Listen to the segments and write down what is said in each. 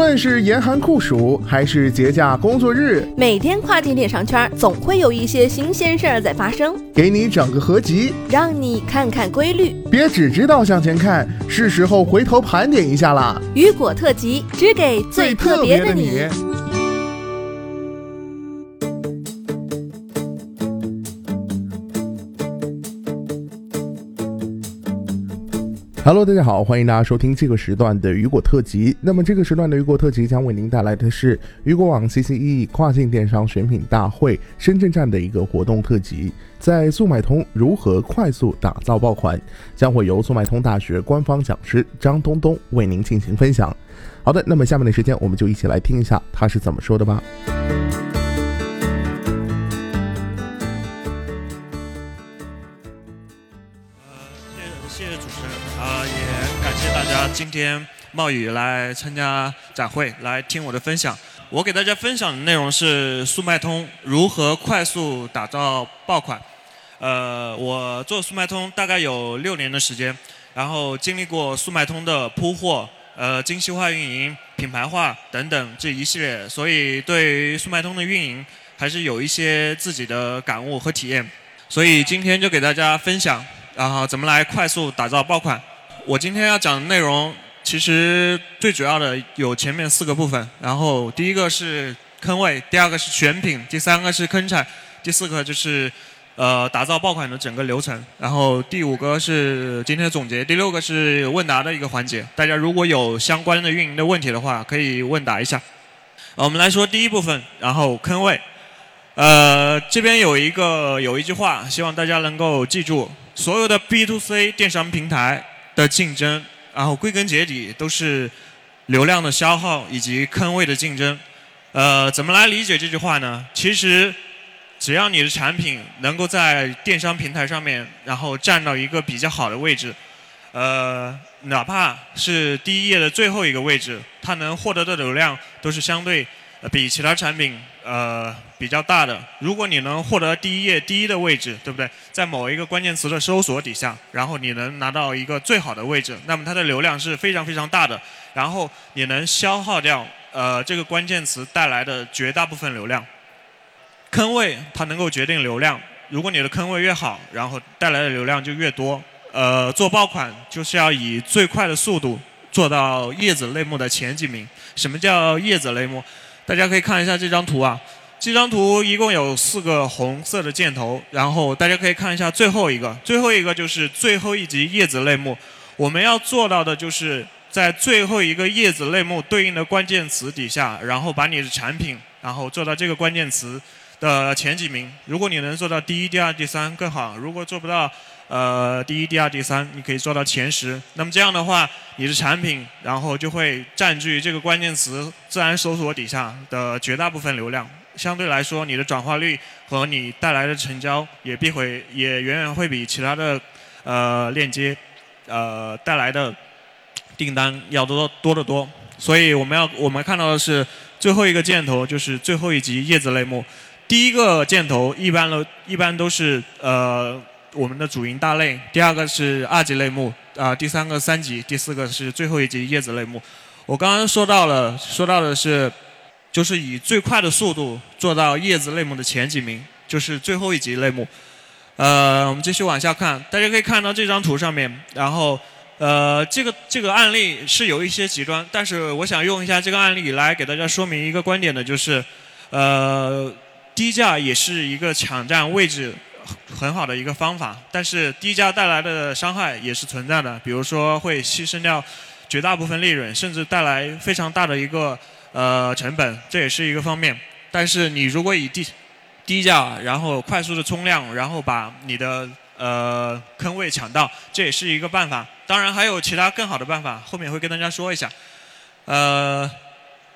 论是严寒酷暑，还是节假工作日，每天跨境电商圈总会有一些新鲜事儿在发生，给你整个合集，让你看看规律。别只知道向前看，是时候回头盘点一下啦。雨果特辑，只给最特别的你。Hello，大家好，欢迎大家收听这个时段的雨果特辑。那么这个时段的雨果特辑将为您带来的是雨果网 CCE 跨境电商选品大会深圳站的一个活动特辑，在速买通如何快速打造爆款，将会由速买通大学官方讲师张东东为您进行分享。好的，那么下面的时间我们就一起来听一下他是怎么说的吧。今天冒雨来参加展会，来听我的分享。我给大家分享的内容是速卖通如何快速打造爆款。呃，我做速卖通大概有六年的时间，然后经历过速卖通的铺货、呃精细化运营、品牌化等等这一系列，所以对于速卖通的运营还是有一些自己的感悟和体验。所以今天就给大家分享，然后怎么来快速打造爆款。我今天要讲的内容，其实最主要的有前面四个部分，然后第一个是坑位，第二个是选品，第三个是坑产，第四个就是呃打造爆款的整个流程，然后第五个是今天的总结，第六个是问答的一个环节。大家如果有相关的运营的问题的话，可以问答一下。我们来说第一部分，然后坑位。呃，这边有一个有一句话，希望大家能够记住：所有的 B to C 电商平台的竞争，然后归根结底都是流量的消耗以及坑位的竞争。呃，怎么来理解这句话呢？其实，只要你的产品能够在电商平台上面，然后站到一个比较好的位置，呃，哪怕是第一页的最后一个位置，它能获得的流量都是相对比其他产品呃比较大的。如果你能获得第一页第一的位置，对不对？在某一个关键词的搜索底下，然后你能拿到一个最好的位置，那么它的流量是非常非常大的。然后你能消耗掉呃这个关键词带来的绝大部分流量。坑位它能够决定流量，如果你的坑位越好，然后带来的流量就越多。呃，做爆款就是要以最快的速度做到叶子类目的前几名。什么叫叶子类目？大家可以看一下这张图啊。这张图一共有四个红色的箭头，然后大家可以看一下最后一个，最后一个就是最后一级叶子类目。我们要做到的就是在最后一个叶子类目对应的关键词底下，然后把你的产品，然后做到这个关键词的前几名。如果你能做到第一、第二、第三更好。如果做不到呃第一、第二、第三，你可以做到前十。那么这样的话，你的产品然后就会占据这个关键词自然搜索底下的绝大部分流量。相对来说，你的转化率和你带来的成交也必会也远远会比其他的呃链接呃带来的订单要多多得多。所以我们要我们看到的是最后一个箭头就是最后一级叶子类目，第一个箭头一般都一般都是呃我们的主营大类，第二个是二级类目啊、第三个三级，第四个是最后一级叶子类目。我刚刚说到了，说到的是。就是以最快的速度做到叶子类目的前几名，就是最后一级类目。呃，我们继续往下看，大家可以看到这张图上面，然后呃，这个这个案例是有一些极端，但是我想用一下这个案例来给大家说明一个观点的，就是呃，低价也是一个抢占位置很好的一个方法，但是低价带来的伤害也是存在的，比如说会牺牲掉绝大部分利润，甚至带来非常大的一个。呃，成本这也是一个方面，但是你如果以低低价，然后快速的冲量，然后把你的呃坑位抢到，这也是一个办法。当然还有其他更好的办法，后面会跟大家说一下。呃，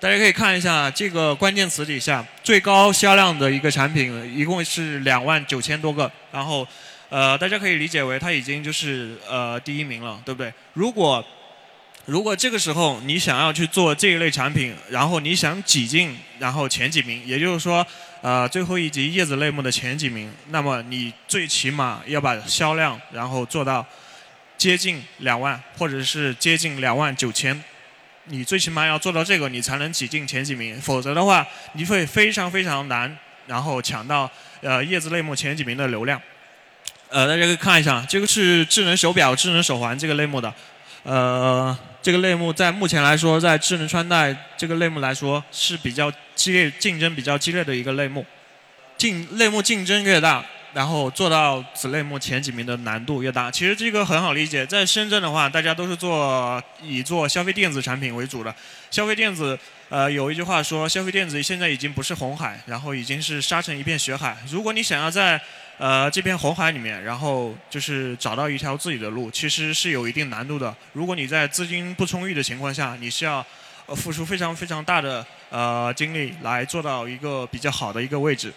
大家可以看一下这个关键词底下最高销量的一个产品，一共是两万九千多个，然后呃，大家可以理解为它已经就是呃第一名了，对不对？如果如果这个时候你想要去做这一类产品，然后你想挤进然后前几名，也就是说，呃，最后一级叶子类目的前几名，那么你最起码要把销量然后做到接近两万，或者是接近两万九千。你最起码要做到这个，你才能挤进前几名，否则的话，你会非常非常难，然后抢到呃叶子类目前几名的流量。呃，大家可以看一下，这个是智能手表、智能手环这个类目的，呃，这个类目在目前来说，在智能穿戴这个类目来说是比较激烈、竞争比较激烈的一个类目，竞类目竞争越大。然后做到子类目前几名的难度越大，其实这个很好理解。在深圳的话，大家都是做以做消费电子产品为主的。消费电子，呃，有一句话说，消费电子现在已经不是红海，然后已经是沙成一片血海。如果你想要在呃这片红海里面，然后就是找到一条自己的路，其实是有一定难度的。如果你在资金不充裕的情况下，你是要付出非常非常大的呃精力来做到一个比较好的一个位置。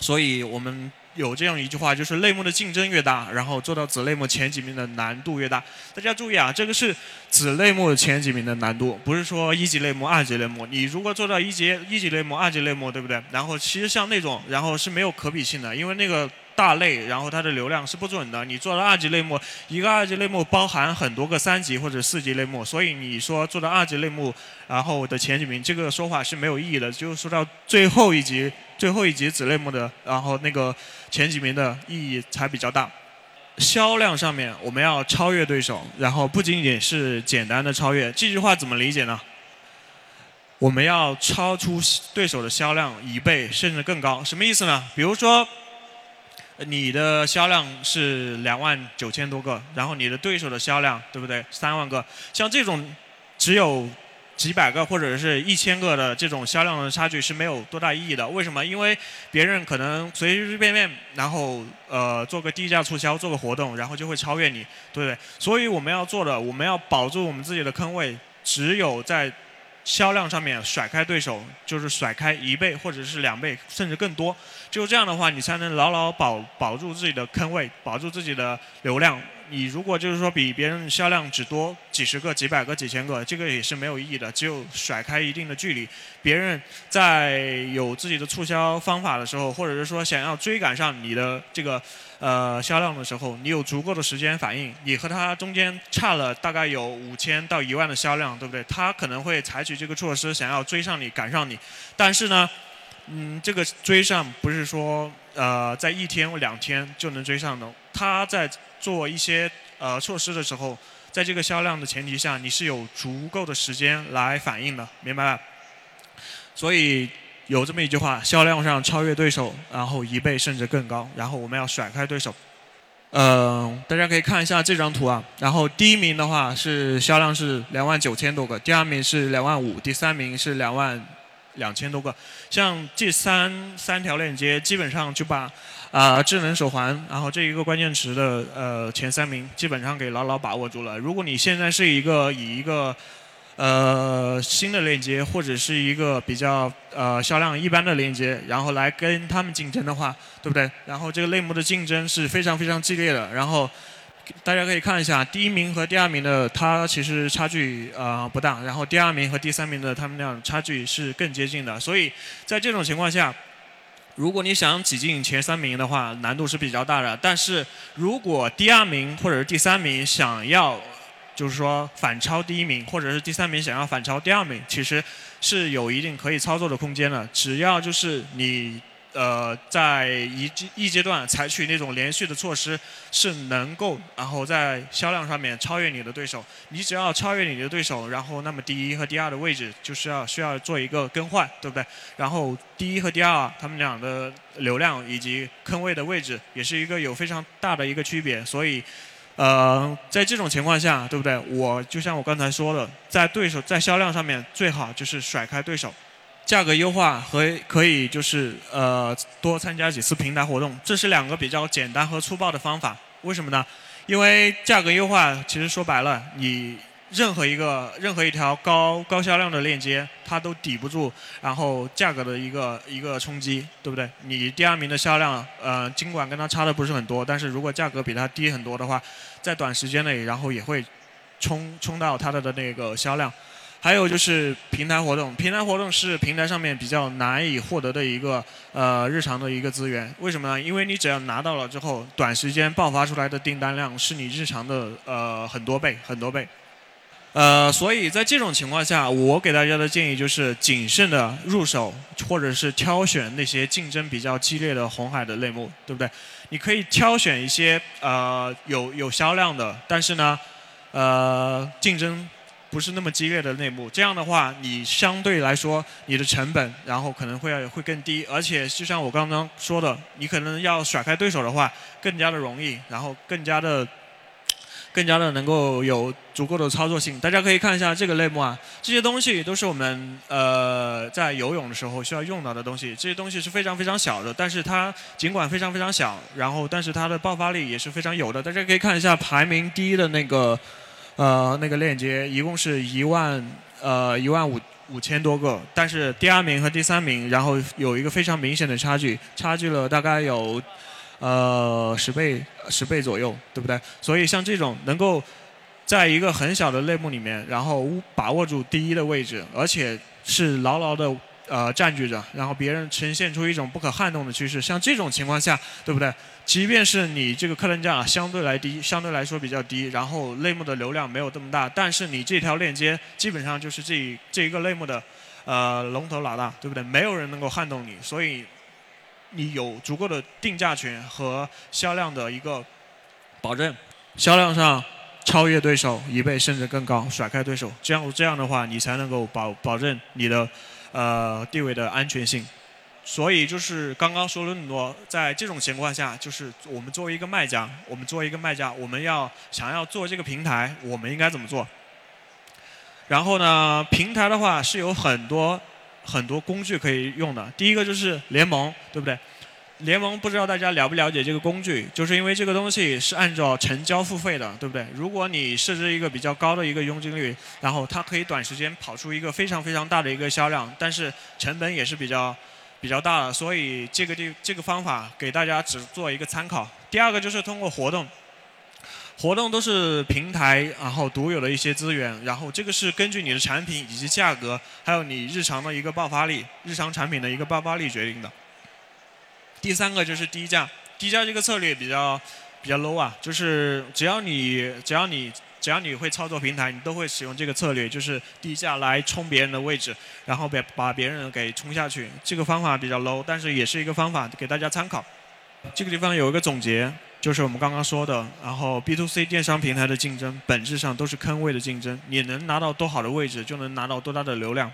所以我们。有这样一句话，就是类目的竞争越大，然后做到子类目前几名的难度越大。大家注意啊，这个是子类目前几名的难度，不是说一级类目、二级类目。你如果做到一级一级类目、二级类目，对不对？然后其实像那种，然后是没有可比性的，因为那个。大类，然后它的流量是不准的。你做了二级类目，一个二级类目包含很多个三级或者四级类目，所以你说做到二级类目，然后的前几名，这个说法是没有意义的。就是说到最后一级，最后一级子类目的，然后那个前几名的意义才比较大。销量上面我们要超越对手，然后不仅仅是简单的超越。这句话怎么理解呢？我们要超出对手的销量一倍甚至更高，什么意思呢？比如说。你的销量是两万九千多个，然后你的对手的销量，对不对？三万个，像这种只有几百个或者是一千个的这种销量的差距是没有多大意义的。为什么？因为别人可能随随便便，然后呃做个低价促销，做个活动，然后就会超越你，对不对？所以我们要做的，我们要保住我们自己的坑位，只有在。销量上面甩开对手，就是甩开一倍或者是两倍，甚至更多。就这样的话，你才能牢牢保保住自己的坑位，保住自己的流量。你如果就是说比别人销量只多几十个、几百个、几千个，这个也是没有意义的。只有甩开一定的距离，别人在有自己的促销方法的时候，或者是说想要追赶上你的这个呃销量的时候，你有足够的时间反应。你和他中间差了大概有五千到一万的销量，对不对？他可能会采取这个措施想要追上你、赶上你，但是呢，嗯，这个追上不是说呃在一天或两天就能追上的，他在。做一些呃措施的时候，在这个销量的前提下，你是有足够的时间来反应的，明白吧？所以有这么一句话：销量上超越对手，然后一倍甚至更高，然后我们要甩开对手。嗯，大家可以看一下这张图啊。然后第一名的话是销量是两万九千多个，第二名是两万五，第三名是两万两千多个。像这三三条链接，基本上就把。啊，智能手环，然后这一个关键词的呃前三名基本上给牢牢把握住了。如果你现在是一个以一个呃新的链接或者是一个比较呃销量一般的链接，然后来跟他们竞争的话，对不对？然后这个类目的竞争是非常非常激烈的。然后大家可以看一下，第一名和第二名的它其实差距啊不大，然后第二名和第三名的他们俩差距是更接近的。所以在这种情况下。如果你想挤进前三名的话，难度是比较大的。但是如果第二名或者是第三名想要，就是说反超第一名，或者是第三名想要反超第二名，其实是有一定可以操作的空间的。只要就是你。呃，在一一阶段采取那种连续的措施，是能够然后在销量上面超越你的对手。你只要超越你的对手，然后那么第一和第二的位置就是要需要做一个更换，对不对？然后第一和第二他们俩的流量以及坑位的位置也是一个有非常大的一个区别。所以，呃，在这种情况下，对不对？我就像我刚才说的，在对手在销量上面最好就是甩开对手。价格优化和可以就是呃多参加几次平台活动，这是两个比较简单和粗暴的方法。为什么呢？因为价格优化其实说白了，你任何一个任何一条高高销量的链接，它都抵不住然后价格的一个一个冲击，对不对？你第二名的销量呃尽管跟它差的不是很多，但是如果价格比它低很多的话，在短时间内然后也会冲冲到它的的那个销量。还有就是平台活动，平台活动是平台上面比较难以获得的一个呃日常的一个资源。为什么呢？因为你只要拿到了之后，短时间爆发出来的订单量是你日常的呃很多倍很多倍。呃，所以在这种情况下，我给大家的建议就是谨慎的入手，或者是挑选那些竞争比较激烈的红海的类目，对不对？你可以挑选一些呃有有销量的，但是呢，呃竞争不是那么激烈的内幕。这样的话，你相对来说你的成本，然后可能会要会更低，而且就像我刚刚说的，你可能要甩开对手的话，更加的容易，然后更加的。更加的能够有足够的操作性，大家可以看一下这个类目啊，这些东西都是我们呃在游泳的时候需要用到的东西，这些东西是非常非常小的，但是它尽管非常非常小，然后但是它的爆发力也是非常有的。大家可以看一下排名第一的那个呃那个链接，一共是一万呃一万五五千多个，但是第二名和第三名然后有一个非常明显的差距，差距了大概有。呃，十倍十倍左右，对不对？所以像这种能够在一个很小的类目里面，然后把握住第一的位置，而且是牢牢的呃占据着，然后别人呈现出一种不可撼动的趋势，像这种情况下，对不对？即便是你这个客单价相对来低，相对来说比较低，然后类目的流量没有这么大，但是你这条链接基本上就是这这一个类目的呃龙头老大，对不对？没有人能够撼动你，所以。你有足够的定价权和销量的一个保证，销量上超越对手一倍甚至更高，甩开对手，这样这样的话，你才能够保保证你的呃地位的安全性。所以就是刚刚说了那么多，在这种情况下，就是我们作为一个卖家，我们作为一个卖家，我们要想要做这个平台，我们应该怎么做？然后呢，平台的话是有很多。很多工具可以用的，第一个就是联盟，对不对？联盟不知道大家了不了解这个工具，就是因为这个东西是按照成交付费的，对不对？如果你设置一个比较高的一个佣金率，然后它可以短时间跑出一个非常非常大的一个销量，但是成本也是比较比较大的，所以这个地这个方法给大家只做一个参考。第二个就是通过活动。活动都是平台然后独有的一些资源，然后这个是根据你的产品以及价格，还有你日常的一个爆发力，日常产品的一个爆发力决定的。第三个就是低价，低价这个策略比较比较 low 啊，就是只要你只要你只要你会操作平台，你都会使用这个策略，就是低价来冲别人的位置，然后把把别人给冲下去。这个方法比较 low，但是也是一个方法，给大家参考。这个地方有一个总结。就是我们刚刚说的，然后 B to C 电商平台的竞争本质上都是坑位的竞争，你能拿到多好的位置，就能拿到多大的流量。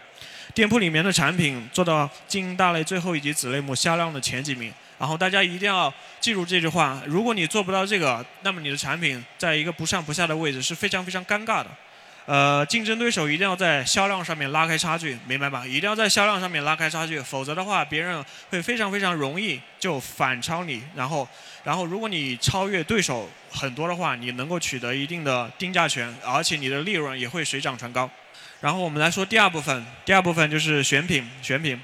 店铺里面的产品做到经营大类最后一级子类目销量的前几名，然后大家一定要记住这句话：如果你做不到这个，那么你的产品在一个不上不下的位置是非常非常尴尬的。呃，竞争对手一定要在销量上面拉开差距，明白吧？一定要在销量上面拉开差距，否则的话，别人会非常非常容易就反超你。然后，然后如果你超越对手很多的话，你能够取得一定的定价权，而且你的利润也会水涨船高。然后我们来说第二部分，第二部分就是选品，选品，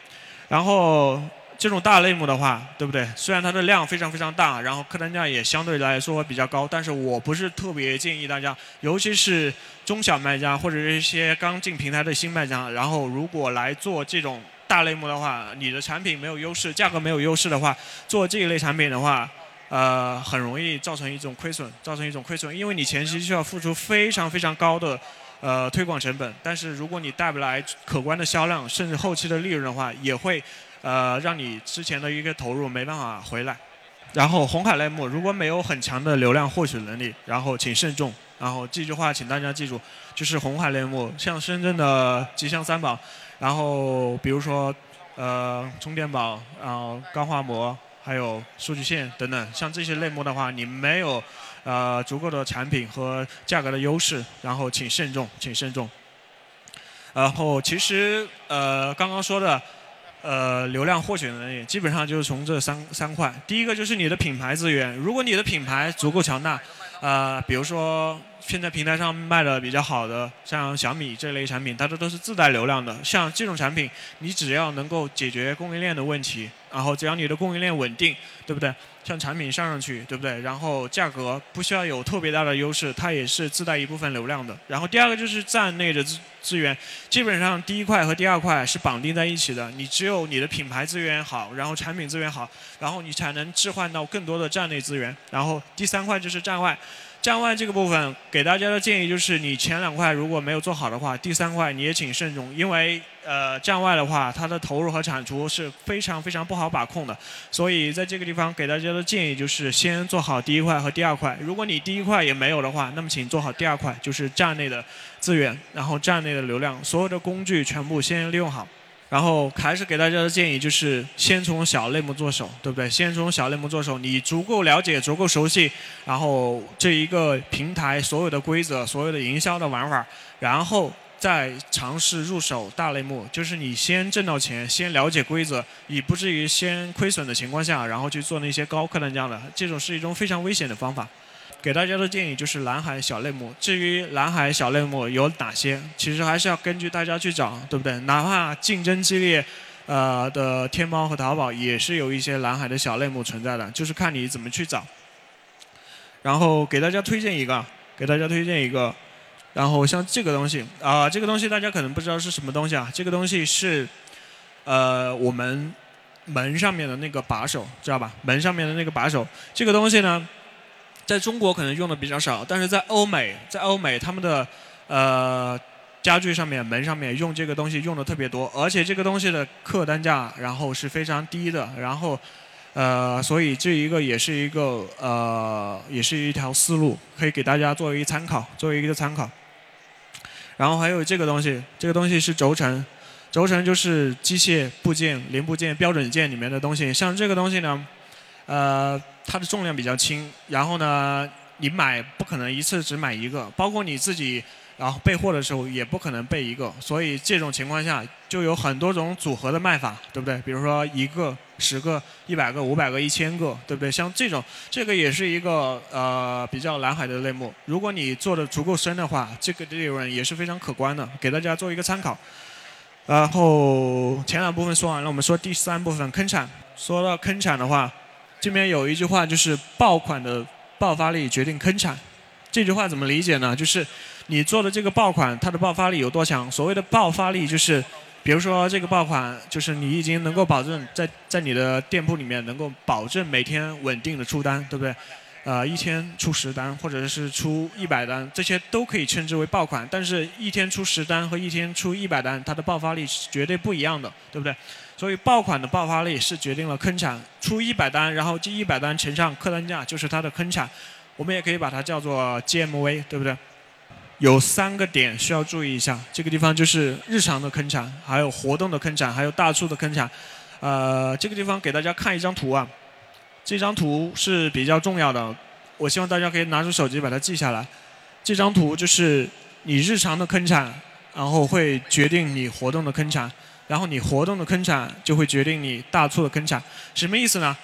然后。这种大类目的话，对不对？虽然它的量非常非常大，然后客单价也相对来说比较高，但是我不是特别建议大家，尤其是中小卖家或者是一些刚进平台的新卖家，然后如果来做这种大类目的话，你的产品没有优势，价格没有优势的话，做这一类产品的话，呃，很容易造成一种亏损，造成一种亏损，因为你前期需要付出非常非常高的呃推广成本，但是如果你带不来可观的销量，甚至后期的利润的话，也会。呃，让你之前的一个投入没办法回来。然后红海类目如果没有很强的流量获取能力，然后请慎重。然后这句话请大家记住，就是红海类目，像深圳的吉祥三宝，然后比如说呃充电宝，然后钢化膜，还有数据线等等，像这些类目的话，你没有呃足够的产品和价格的优势，然后请慎重，请慎重。然后其实呃刚刚说的。呃，流量获取能力基本上就是从这三三块。第一个就是你的品牌资源，如果你的品牌足够强大，呃，比如说现在平台上卖的比较好的，像小米这类产品，它这都是自带流量的。像这种产品，你只要能够解决供应链的问题，然后只要你的供应链稳定，对不对？像产品上上去，对不对？然后价格不需要有特别大的优势，它也是自带一部分流量的。然后第二个就是站内的资资源，基本上第一块和第二块是绑定在一起的。你只有你的品牌资源好，然后产品资源好，然后你才能置换到更多的站内资源。然后第三块就是站外。站外这个部分给大家的建议就是，你前两块如果没有做好的话，第三块你也请慎重，因为呃站外的话，它的投入和产出是非常非常不好把控的。所以在这个地方给大家的建议就是，先做好第一块和第二块。如果你第一块也没有的话，那么请做好第二块，就是站内的资源，然后站内的流量，所有的工具全部先利用好。然后还是给大家的建议就是，先从小类目做手，对不对？先从小类目做手，你足够了解、足够熟悉，然后这一个平台所有的规则、所有的营销的玩法，然后再尝试入手大类目。就是你先挣到钱，先了解规则，以不至于先亏损的情况下，然后去做那些高客单价的，这种是一种非常危险的方法。给大家的建议就是蓝海小类目。至于蓝海小类目有哪些，其实还是要根据大家去找，对不对？哪怕竞争激烈，呃的天猫和淘宝也是有一些蓝海的小类目存在的，就是看你怎么去找。然后给大家推荐一个，给大家推荐一个。然后像这个东西啊，这个东西大家可能不知道是什么东西啊。这个东西是呃我们门上面的那个把手，知道吧？门上面的那个把手，这个东西呢。在中国可能用的比较少，但是在欧美，在欧美他们的呃家具上面、门上面用这个东西用的特别多，而且这个东西的客单价然后是非常低的，然后呃，所以这一个也是一个呃，也是一条思路，可以给大家作为一参考，作为一个参考。然后还有这个东西，这个东西是轴承，轴承就是机械部件、零部件、标准件里面的东西，像这个东西呢。呃，它的重量比较轻，然后呢，你买不可能一次只买一个，包括你自己，然后备货的时候也不可能备一个，所以这种情况下就有很多种组合的卖法，对不对？比如说一个、十个、一百个、五百个、一千个，对不对？像这种，这个也是一个呃比较蓝海的类目。如果你做的足够深的话，这个利润也是非常可观的，给大家做一个参考。然后前两部分说完了，我们说第三部分坑产。说到坑产的话。这边有一句话，就是爆款的爆发力决定坑产。这句话怎么理解呢？就是你做的这个爆款，它的爆发力有多强？所谓的爆发力，就是比如说这个爆款，就是你已经能够保证在在你的店铺里面能够保证每天稳定的出单，对不对？呃，一天出十单，或者是出一百单，这些都可以称之为爆款。但是，一天出十单和一天出一百单，它的爆发力是绝对不一样的，对不对？所以，爆款的爆发力是决定了坑产。出一百单，然后这一百单乘上客单价，就是它的坑产。我们也可以把它叫做 GMV，对不对？有三个点需要注意一下，这个地方就是日常的坑产，还有活动的坑产，还有大促的坑产。呃，这个地方给大家看一张图啊。这张图是比较重要的，我希望大家可以拿出手机把它记下来。这张图就是你日常的坑产，然后会决定你活动的坑产，然后你活动的坑产就会决定你大促的坑产。什么意思呢？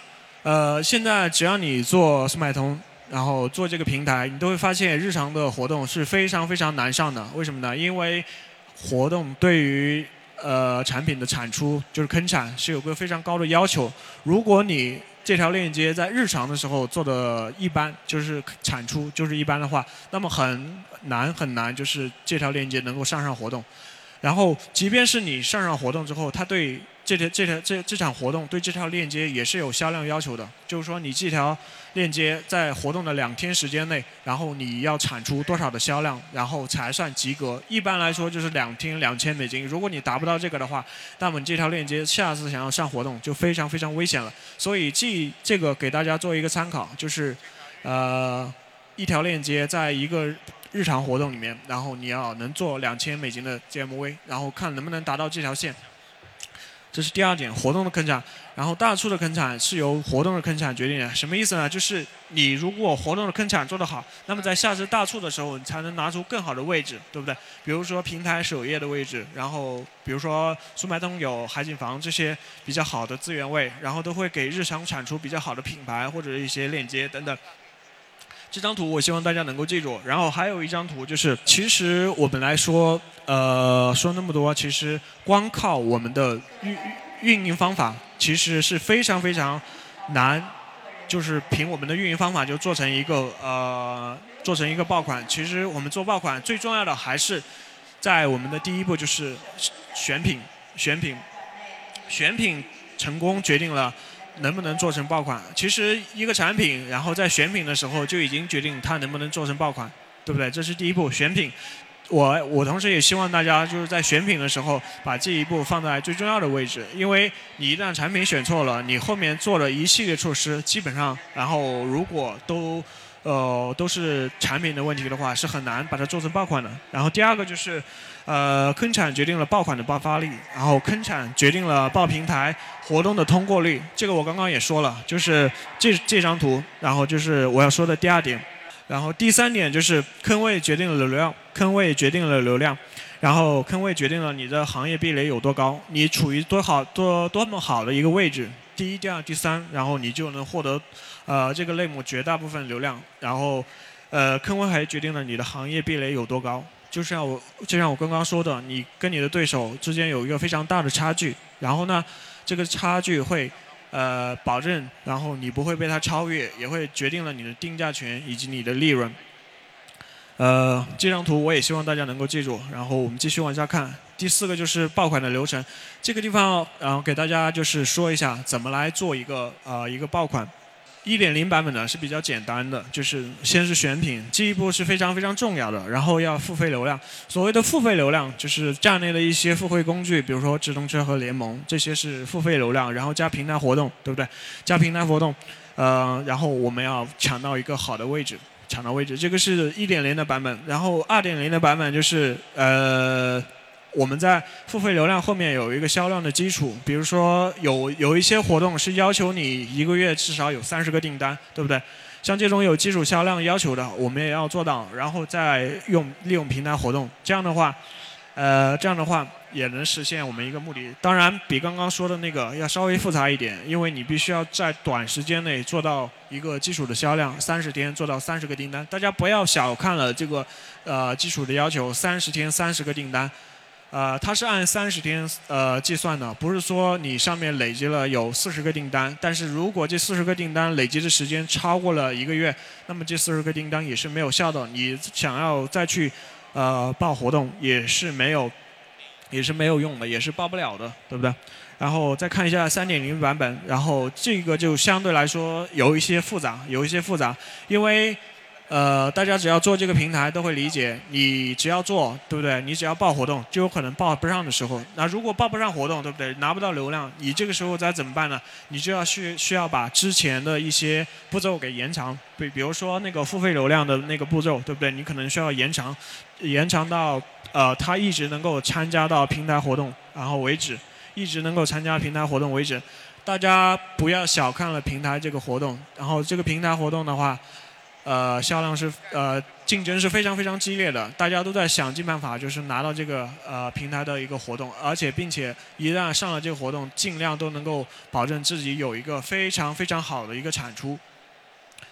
呃，现在只要你做速卖通，然后做这个平台，你都会发现日常的活动是非常非常难上的。为什么呢？因为活动对于呃产品的产出就是坑产是有个非常高的要求。如果你这条链接在日常的时候做的一般，就是产出就是一般的话，那么很难很难，就是这条链接能够上上活动。然后，即便是你上上活动之后，它对。这条这条这这场活动对这条链接也是有销量要求的，就是说你这条链接在活动的两天时间内，然后你要产出多少的销量，然后才算及格。一般来说就是两天两千美金。如果你达不到这个的话，那么这条链接下次想要上活动就非常非常危险了。所以记这个给大家做一个参考，就是呃一条链接在一个日常活动里面，然后你要能做两千美金的 GMV，然后看能不能达到这条线。这是第二点，活动的坑产，然后大促的坑产是由活动的坑产决定的。什么意思呢？就是你如果活动的坑产做得好，那么在下次大促的时候，你才能拿出更好的位置，对不对？比如说平台首页的位置，然后比如说速卖通有海景房这些比较好的资源位，然后都会给日常产出比较好的品牌或者一些链接等等。这张图我希望大家能够记住，然后还有一张图就是，其实我们来说，呃，说那么多，其实光靠我们的运运营方法，其实是非常非常难，就是凭我们的运营方法就做成一个呃，做成一个爆款。其实我们做爆款最重要的还是在我们的第一步就是选品，选品，选品成功决定了。能不能做成爆款。其实一个产品，然后在选品的时候就已经决定它能不能做成爆款，对不对？这是第一步，选品。我我同时也希望大家就是在选品的时候把这一步放在最重要的位置，因为你一旦产品选错了，你后面做了一系列措施，基本上，然后如果都。呃，都是产品的问题的话，是很难把它做成爆款的。然后第二个就是，呃，坑产决定了爆款的爆发力，然后坑产决定了爆平台活动的通过率。这个我刚刚也说了，就是这这张图，然后就是我要说的第二点。然后第三点就是坑位决定了流量，坑位决定了流量，然后坑位决定了你的行业壁垒有多高，你处于多好多多么好的一个位置。第一、第二、第三，然后你就能获得，呃，这个类目绝大部分流量。然后，呃，坑位还决定了你的行业壁垒有多高。就像我，就像我刚刚说的，你跟你的对手之间有一个非常大的差距。然后呢，这个差距会，呃，保证，然后你不会被他超越，也会决定了你的定价权以及你的利润。呃，这张图我也希望大家能够记住。然后我们继续往下看。第四个就是爆款的流程，这个地方然后给大家就是说一下怎么来做一个呃一个爆款。一点零版本呢是比较简单的，就是先是选品，这一步是非常非常重要的。然后要付费流量，所谓的付费流量就是站内的一些付费工具，比如说直通车和联盟，这些是付费流量。然后加平台活动，对不对？加平台活动，呃，然后我们要抢到一个好的位置，抢到位置。这个是一点零的版本，然后二点零的版本就是呃。我们在付费流量后面有一个销量的基础，比如说有有一些活动是要求你一个月至少有三十个订单，对不对？像这种有基础销量要求的，我们也要做到，然后再用利用平台活动，这样的话，呃，这样的话也能实现我们一个目的。当然，比刚刚说的那个要稍微复杂一点，因为你必须要在短时间内做到一个基础的销量，三十天做到三十个订单。大家不要小看了这个呃基础的要求，三十天三十个订单。呃，它是按三十天呃计算的，不是说你上面累积了有四十个订单，但是如果这四十个订单累积的时间超过了一个月，那么这四十个订单也是没有效的。你想要再去呃报活动也是没有，也是没有用的，也是报不了的，对不对？然后再看一下三点零版本，然后这个就相对来说有一些复杂，有一些复杂，因为。呃，大家只要做这个平台都会理解，你只要做，对不对？你只要报活动，就有可能报不上的时候。那如果报不上活动，对不对？拿不到流量，你这个时候该怎么办呢？你就要需需要把之前的一些步骤给延长，比比如说那个付费流量的那个步骤，对不对？你可能需要延长，延长到呃，他一直能够参加到平台活动然后为止，一直能够参加平台活动为止。大家不要小看了平台这个活动，然后这个平台活动的话。呃，销量是呃，竞争是非常非常激烈的，大家都在想尽办法，就是拿到这个呃平台的一个活动，而且并且一旦上了这个活动，尽量都能够保证自己有一个非常非常好的一个产出。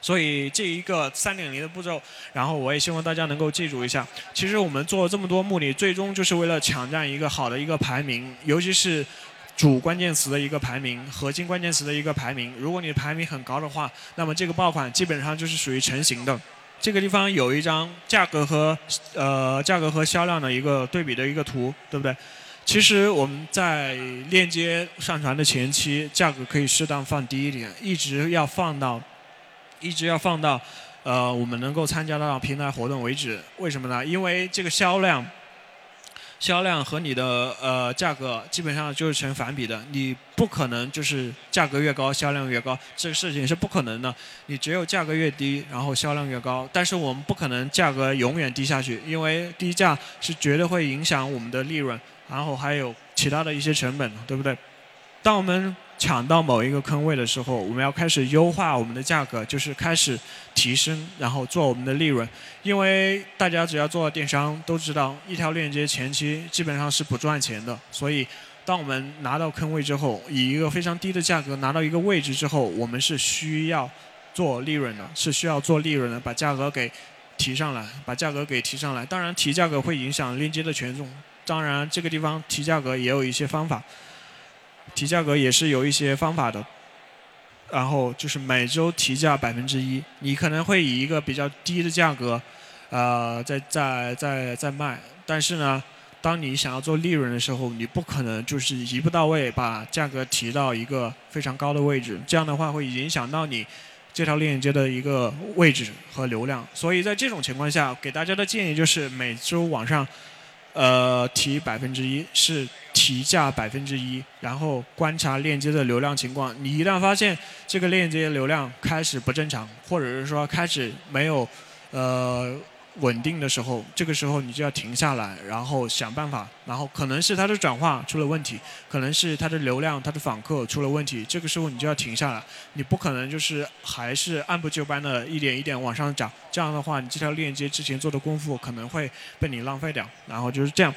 所以这一个三点零的步骤，然后我也希望大家能够记住一下。其实我们做了这么多目的，最终就是为了抢占一个好的一个排名，尤其是。主关键词的一个排名，核心关键词的一个排名。如果你的排名很高的话，那么这个爆款基本上就是属于成型的。这个地方有一张价格和呃价格和销量的一个对比的一个图，对不对？其实我们在链接上传的前期，价格可以适当放低一点，一直要放到一直要放到呃我们能够参加到平台活动为止。为什么呢？因为这个销量。销量和你的呃价格基本上就是成反比的，你不可能就是价格越高销量越高，这个事情是不可能的。你只有价格越低，然后销量越高。但是我们不可能价格永远低下去，因为低价是绝对会影响我们的利润，然后还有其他的一些成本，对不对？当我们抢到某一个坑位的时候，我们要开始优化我们的价格，就是开始提升，然后做我们的利润。因为大家只要做电商都知道，一条链接前期基本上是不赚钱的。所以，当我们拿到坑位之后，以一个非常低的价格拿到一个位置之后，我们是需要做利润的，是需要做利润的，把价格给提上来，把价格给提上来。当然，提价格会影响链接的权重。当然，这个地方提价格也有一些方法。提价格也是有一些方法的，然后就是每周提价百分之一，你可能会以一个比较低的价格，呃，在在在在卖，但是呢，当你想要做利润的时候，你不可能就是一步到位把价格提到一个非常高的位置，这样的话会影响到你这条链接的一个位置和流量。所以在这种情况下，给大家的建议就是每周往上，呃，提百分之一是提价百分之一，然后观察链接的流量情况。你一旦发现这个链接流量开始不正常，或者是说开始没有，呃。稳定的时候，这个时候你就要停下来，然后想办法。然后可能是它的转化出了问题，可能是它的流量、它的访客出了问题。这个时候你就要停下来，你不可能就是还是按部就班的一点一点往上涨。这样的话，你这条链接之前做的功夫可能会被你浪费掉。然后就是这样，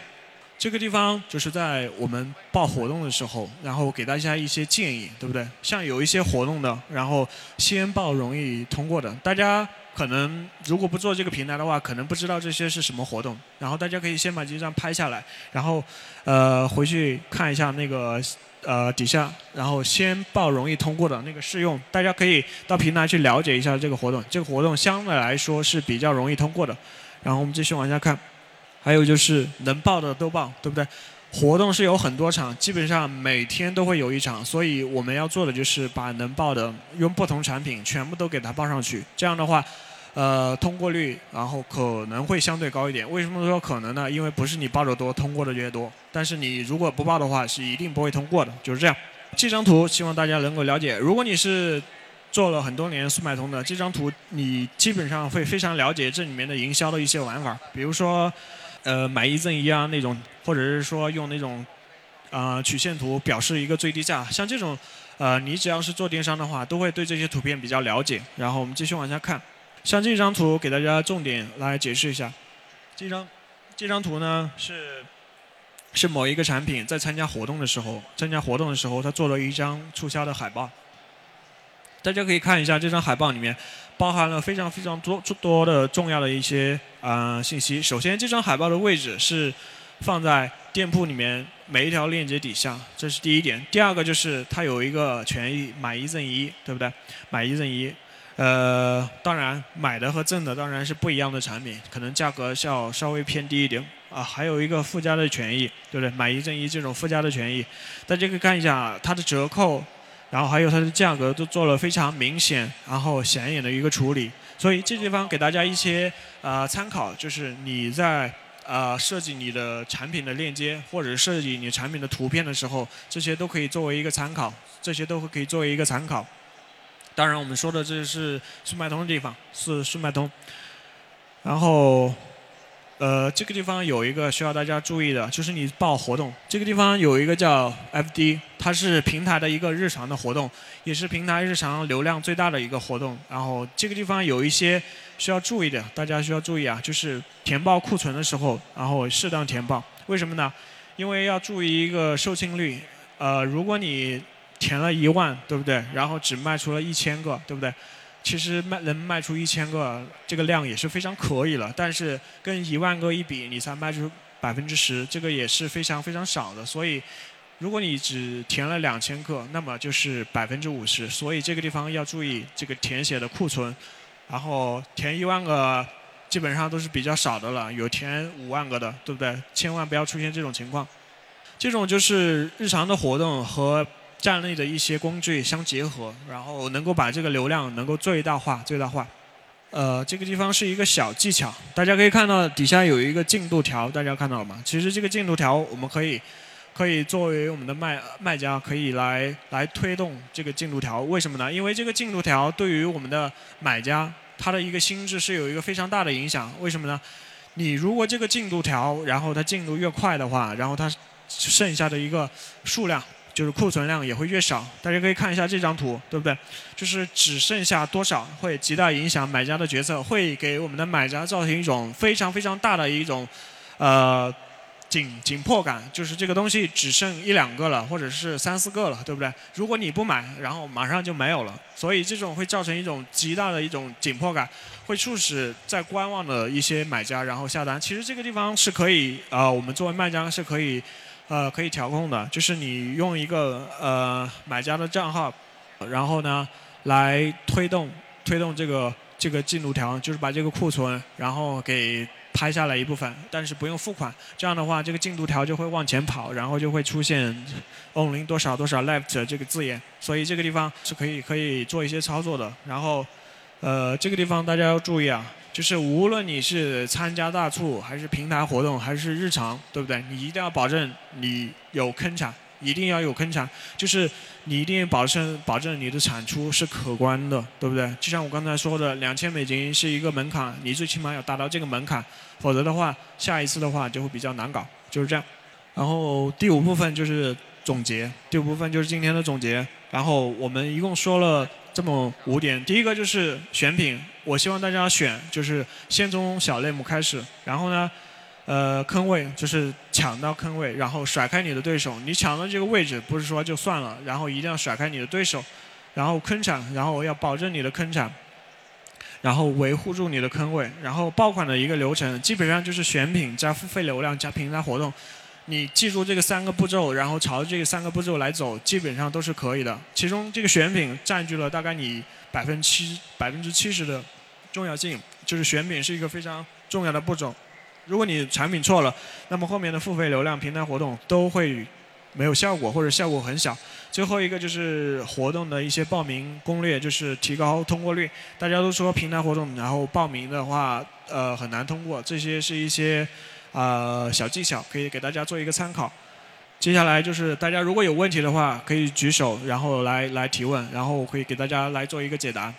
这个地方就是在我们报活动的时候，然后给大家一些建议，对不对？像有一些活动的，然后先报容易通过的，大家。可能如果不做这个平台的话，可能不知道这些是什么活动。然后大家可以先把这张拍下来，然后呃回去看一下那个呃底下，然后先报容易通过的那个试用。大家可以到平台去了解一下这个活动。这个活动相对来说是比较容易通过的。然后我们继续往下看，还有就是能报的都报，对不对？活动是有很多场，基本上每天都会有一场，所以我们要做的就是把能报的用不同产品全部都给它报上去。这样的话，呃，通过率然后可能会相对高一点。为什么说可能呢？因为不是你报的多，通过的越多。但是你如果不报的话，是一定不会通过的，就是这样。这张图希望大家能够了解。如果你是做了很多年速卖通的，这张图你基本上会非常了解这里面的营销的一些玩法，比如说。呃，买一赠一啊那种，或者是说用那种，啊曲线图表示一个最低价，像这种，呃，你只要是做电商的话，都会对这些图片比较了解。然后我们继续往下看，像这张图给大家重点来解释一下，这张这张图呢是是某一个产品在参加活动的时候，参加活动的时候，他做了一张促销的海报。大家可以看一下这张海报里面包含了非常非常多多的重要的一些啊信息。首先，这张海报的位置是放在店铺里面每一条链接底下，这是第一点。第二个就是它有一个权益，买一赠一，对不对？买一赠一，呃，当然买的和赠的当然是不一样的产品，可能价格要稍微偏低一点啊。还有一个附加的权益，对不对？买一赠一这种附加的权益，大家可以看一下它的折扣。然后还有它的价格都做了非常明显，然后显眼的一个处理，所以这地方给大家一些呃参考，就是你在呃设计你的产品的链接或者设计你产品的图片的时候，这些都可以作为一个参考，这些都可以作为一个参考。当然我们说的这是速卖通的地方，是速卖通，然后。呃，这个地方有一个需要大家注意的，就是你报活动，这个地方有一个叫 FD，它是平台的一个日常的活动，也是平台日常流量最大的一个活动。然后这个地方有一些需要注意的，大家需要注意啊，就是填报库存的时候，然后适当填报。为什么呢？因为要注意一个售罄率。呃，如果你填了一万，对不对？然后只卖出了一千个，对不对？其实卖能卖出一千个，这个量也是非常可以了。但是跟一万个一比，你才卖出百分之十，这个也是非常非常少的。所以，如果你只填了两千个，那么就是百分之五十。所以这个地方要注意这个填写的库存。然后填一万个，基本上都是比较少的了，有填五万个的，对不对？千万不要出现这种情况。这种就是日常的活动和。站内的一些工具相结合，然后能够把这个流量能够最大化、最大化。呃，这个地方是一个小技巧，大家可以看到底下有一个进度条，大家看到了吗？其实这个进度条我们可以可以作为我们的卖卖家可以来来推动这个进度条。为什么呢？因为这个进度条对于我们的买家他的一个心智是有一个非常大的影响。为什么呢？你如果这个进度条，然后它进度越快的话，然后它剩下的一个数量。就是库存量也会越少，大家可以看一下这张图，对不对？就是只剩下多少，会极大影响买家的决策，会给我们的买家造成一种非常非常大的一种，呃，紧紧迫感，就是这个东西只剩一两个了，或者是三四个了，对不对？如果你不买，然后马上就没有了，所以这种会造成一种极大的一种紧迫感，会促使在观望的一些买家然后下单。其实这个地方是可以，呃，我们作为卖家是可以。呃，可以调控的，就是你用一个呃买家的账号，然后呢来推动推动这个这个进度条，就是把这个库存然后给拍下来一部分，但是不用付款。这样的话，这个进度条就会往前跑，然后就会出现 only 多少多少 left 这个字眼。所以这个地方是可以可以做一些操作的。然后，呃，这个地方大家要注意啊，就是无论你是参加大促，还是平台活动，还是日常，对不对？你一定要保证你有坑产。一定要有坑产，就是你一定保证保证你的产出是可观的，对不对？就像我刚才说的，两千美金是一个门槛，你最起码要达到这个门槛，否则的话，下一次的话就会比较难搞，就是这样。然后第五部分就是总结，第五部分就是今天的总结。然后我们一共说了这么五点，第一个就是选品，我希望大家选就是先从小类目开始，然后呢。呃，坑位就是抢到坑位，然后甩开你的对手。你抢到这个位置，不是说就算了，然后一定要甩开你的对手，然后坑产，然后要保证你的坑产，然后维护住你的坑位，然后爆款的一个流程，基本上就是选品加付费流量加平台活动。你记住这个三个步骤，然后朝这个三个步骤来走，基本上都是可以的。其中这个选品占据了大概你百分七百分之七十的重要性，就是选品是一个非常重要的步骤。如果你产品错了，那么后面的付费流量、平台活动都会没有效果，或者效果很小。最后一个就是活动的一些报名攻略，就是提高通过率。大家都说平台活动，然后报名的话，呃，很难通过。这些是一些呃小技巧，可以给大家做一个参考。接下来就是大家如果有问题的话，可以举手，然后来来提问，然后我可以给大家来做一个解答。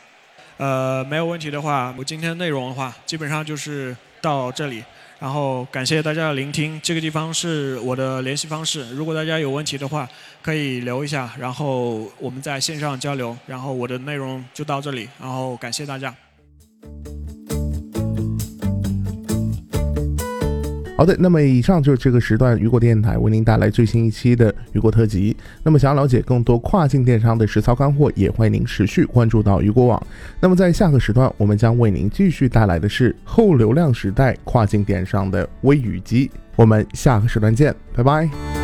呃，没有问题的话，我今天内容的话，基本上就是到这里。然后感谢大家的聆听，这个地方是我的联系方式。如果大家有问题的话，可以留一下，然后我们在线上交流。然后我的内容就到这里，然后感谢大家。好的，那么以上就是这个时段雨果电台为您带来最新一期的雨果特辑。那么想要了解更多跨境电商的实操干货，也欢迎您持续关注到雨果网。那么在下个时段，我们将为您继续带来的是后流量时代跨境电商的微雨机。我们下个时段见，拜拜。